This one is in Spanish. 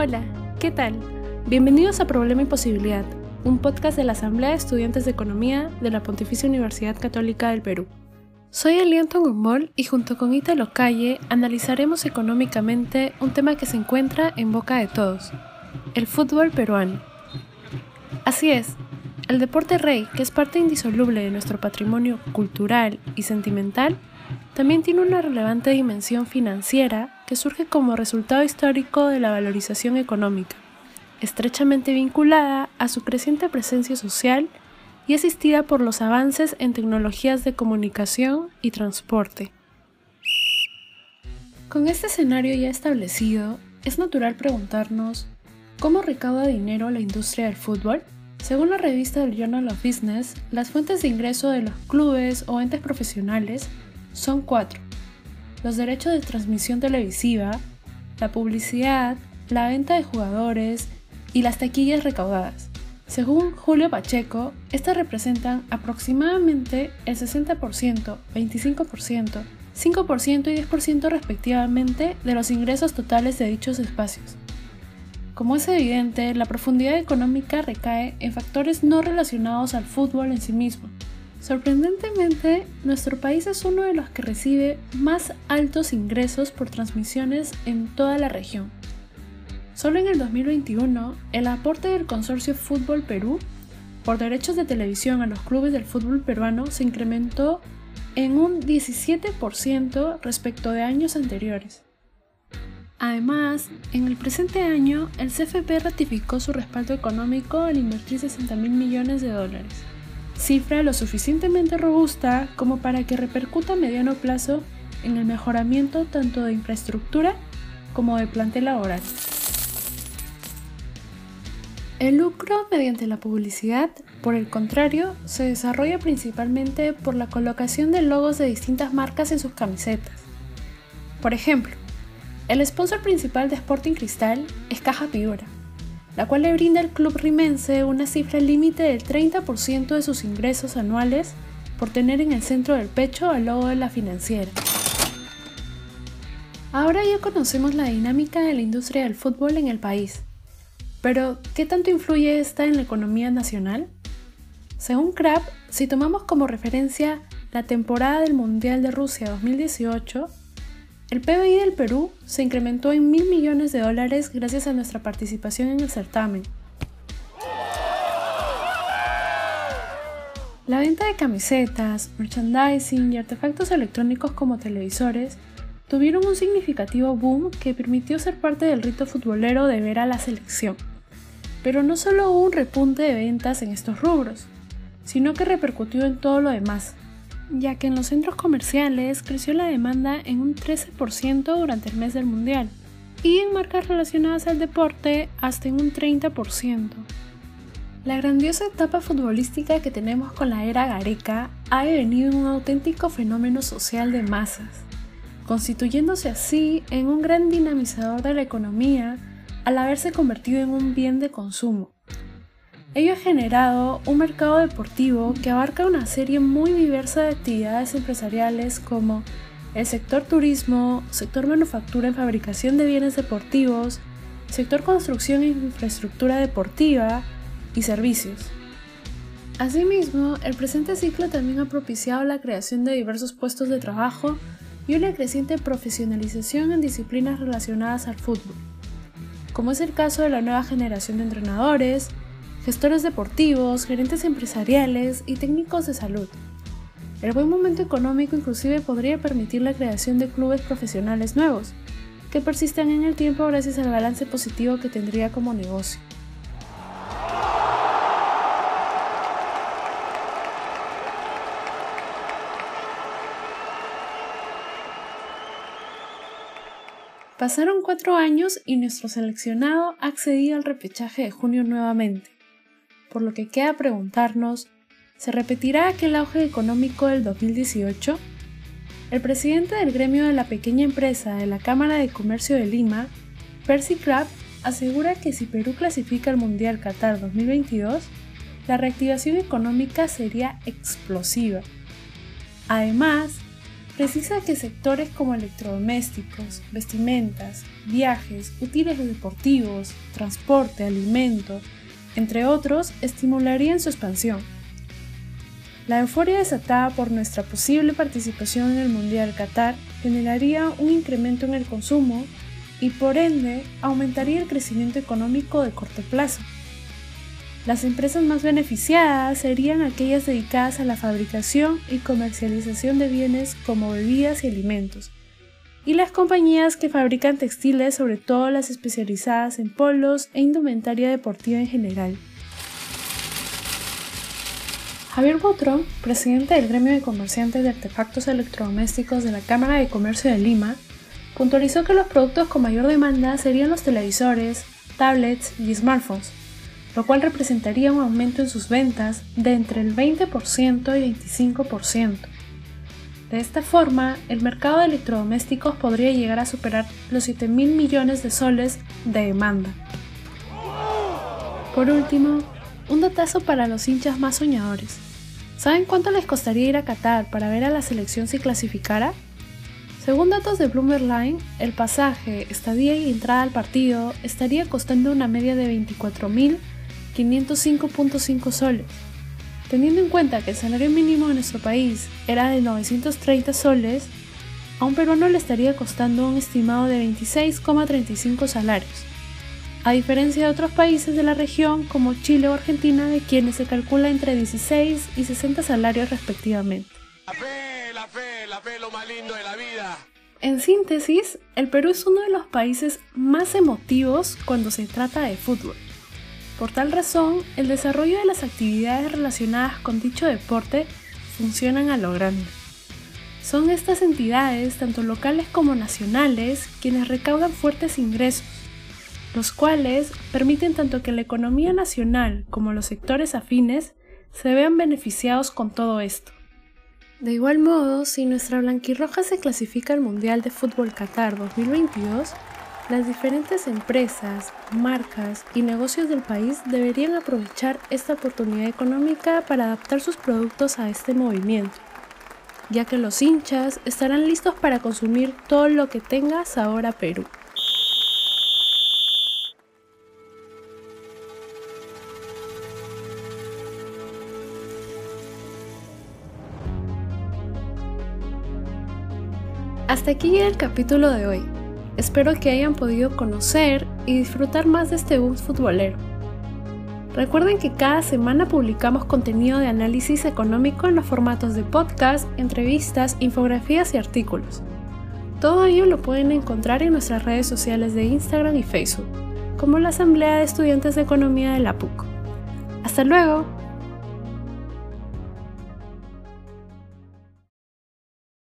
Hola, ¿qué tal? Bienvenidos a Problema y Posibilidad, un podcast de la Asamblea de Estudiantes de Economía de la Pontificia Universidad Católica del Perú. Soy Elianton Gumbol y junto con Italo Calle analizaremos económicamente un tema que se encuentra en boca de todos, el fútbol peruano. Así es, el deporte rey, que es parte indisoluble de nuestro patrimonio cultural y sentimental, también tiene una relevante dimensión financiera que surge como resultado histórico de la valorización económica, estrechamente vinculada a su creciente presencia social y asistida por los avances en tecnologías de comunicación y transporte. Con este escenario ya establecido, es natural preguntarnos ¿cómo recauda dinero la industria del fútbol? Según la revista del Journal of Business, las fuentes de ingreso de los clubes o entes profesionales son cuatro. Los derechos de transmisión televisiva, la publicidad, la venta de jugadores y las taquillas recaudadas. Según Julio Pacheco, estas representan aproximadamente el 60%, 25%, 5% y 10% respectivamente de los ingresos totales de dichos espacios. Como es evidente, la profundidad económica recae en factores no relacionados al fútbol en sí mismo, Sorprendentemente, nuestro país es uno de los que recibe más altos ingresos por transmisiones en toda la región. Solo en el 2021, el aporte del consorcio Fútbol Perú por derechos de televisión a los clubes del fútbol peruano se incrementó en un 17% respecto de años anteriores. Además, en el presente año, el CFP ratificó su respaldo económico al invertir 60 mil millones de dólares cifra lo suficientemente robusta como para que repercuta a mediano plazo en el mejoramiento tanto de infraestructura como de plantel laboral. El lucro mediante la publicidad, por el contrario, se desarrolla principalmente por la colocación de logos de distintas marcas en sus camisetas. Por ejemplo, el sponsor principal de Sporting Cristal es Caja Piura, la cual le brinda al club rimense una cifra límite del 30% de sus ingresos anuales por tener en el centro del pecho al logo de la financiera. Ahora ya conocemos la dinámica de la industria del fútbol en el país, pero ¿qué tanto influye esta en la economía nacional? Según CRAP, si tomamos como referencia la temporada del Mundial de Rusia 2018, el PBI del Perú se incrementó en mil millones de dólares gracias a nuestra participación en el certamen. La venta de camisetas, merchandising y artefactos electrónicos como televisores tuvieron un significativo boom que permitió ser parte del rito futbolero de ver a la selección. Pero no solo hubo un repunte de ventas en estos rubros, sino que repercutió en todo lo demás, ya que en los centros comerciales creció la demanda en un 13% durante el mes del Mundial y en marcas relacionadas al deporte hasta en un 30%. La grandiosa etapa futbolística que tenemos con la era Gareca ha devenido un auténtico fenómeno social de masas, constituyéndose así en un gran dinamizador de la economía al haberse convertido en un bien de consumo Ello ha generado un mercado deportivo que abarca una serie muy diversa de actividades empresariales como el sector turismo, sector manufactura en fabricación de bienes deportivos, sector construcción e infraestructura deportiva y servicios. Asimismo, el presente ciclo también ha propiciado la creación de diversos puestos de trabajo y una creciente profesionalización en disciplinas relacionadas al fútbol, como es el caso de la nueva generación de entrenadores, gestores deportivos, gerentes empresariales y técnicos de salud. El buen momento económico inclusive podría permitir la creación de clubes profesionales nuevos, que persistan en el tiempo gracias al balance positivo que tendría como negocio. Pasaron cuatro años y nuestro seleccionado ha al repechaje de junio nuevamente por lo que queda preguntarnos, ¿se repetirá aquel auge económico del 2018? El presidente del gremio de la pequeña empresa de la Cámara de Comercio de Lima, Percy Crabb, asegura que si Perú clasifica al Mundial Qatar 2022, la reactivación económica sería explosiva. Además, precisa que sectores como electrodomésticos, vestimentas, viajes, útiles deportivos, transporte, alimento, entre otros, estimularían su expansión. La euforia desatada por nuestra posible participación en el Mundial Qatar generaría un incremento en el consumo y por ende aumentaría el crecimiento económico de corto plazo. Las empresas más beneficiadas serían aquellas dedicadas a la fabricación y comercialización de bienes como bebidas y alimentos, y las compañías que fabrican textiles, sobre todo las especializadas en polos e indumentaria deportiva en general. Javier Botrón, presidente del gremio de comerciantes de artefactos electrodomésticos de la Cámara de Comercio de Lima, puntualizó que los productos con mayor demanda serían los televisores, tablets y smartphones, lo cual representaría un aumento en sus ventas de entre el 20% y 25%. De esta forma, el mercado de electrodomésticos podría llegar a superar los 7 mil millones de soles de demanda. Por último, un datazo para los hinchas más soñadores. ¿Saben cuánto les costaría ir a Qatar para ver a la selección si clasificara? Según datos de Bloomberg el pasaje, estadía y entrada al partido estaría costando una media de 24.505.5 soles. Teniendo en cuenta que el salario mínimo de nuestro país era de 930 soles, a un peruano le estaría costando un estimado de 26,35 salarios, a diferencia de otros países de la región como Chile o Argentina de quienes se calcula entre 16 y 60 salarios respectivamente. La fe, la fe, la fe, lo más lindo de la vida. En síntesis, el Perú es uno de los países más emotivos cuando se trata de fútbol. Por tal razón, el desarrollo de las actividades relacionadas con dicho deporte funcionan a lo grande. Son estas entidades, tanto locales como nacionales, quienes recaudan fuertes ingresos, los cuales permiten tanto que la economía nacional como los sectores afines se vean beneficiados con todo esto. De igual modo, si nuestra blanquirroja se clasifica al Mundial de Fútbol Qatar 2022, las diferentes empresas, marcas y negocios del país deberían aprovechar esta oportunidad económica para adaptar sus productos a este movimiento, ya que los hinchas estarán listos para consumir todo lo que tenga sabor a Perú. Hasta aquí el capítulo de hoy. Espero que hayan podido conocer y disfrutar más de este bus futbolero. Recuerden que cada semana publicamos contenido de análisis económico en los formatos de podcast, entrevistas, infografías y artículos. Todo ello lo pueden encontrar en nuestras redes sociales de Instagram y Facebook, como la Asamblea de Estudiantes de Economía de la PUC. ¡Hasta luego!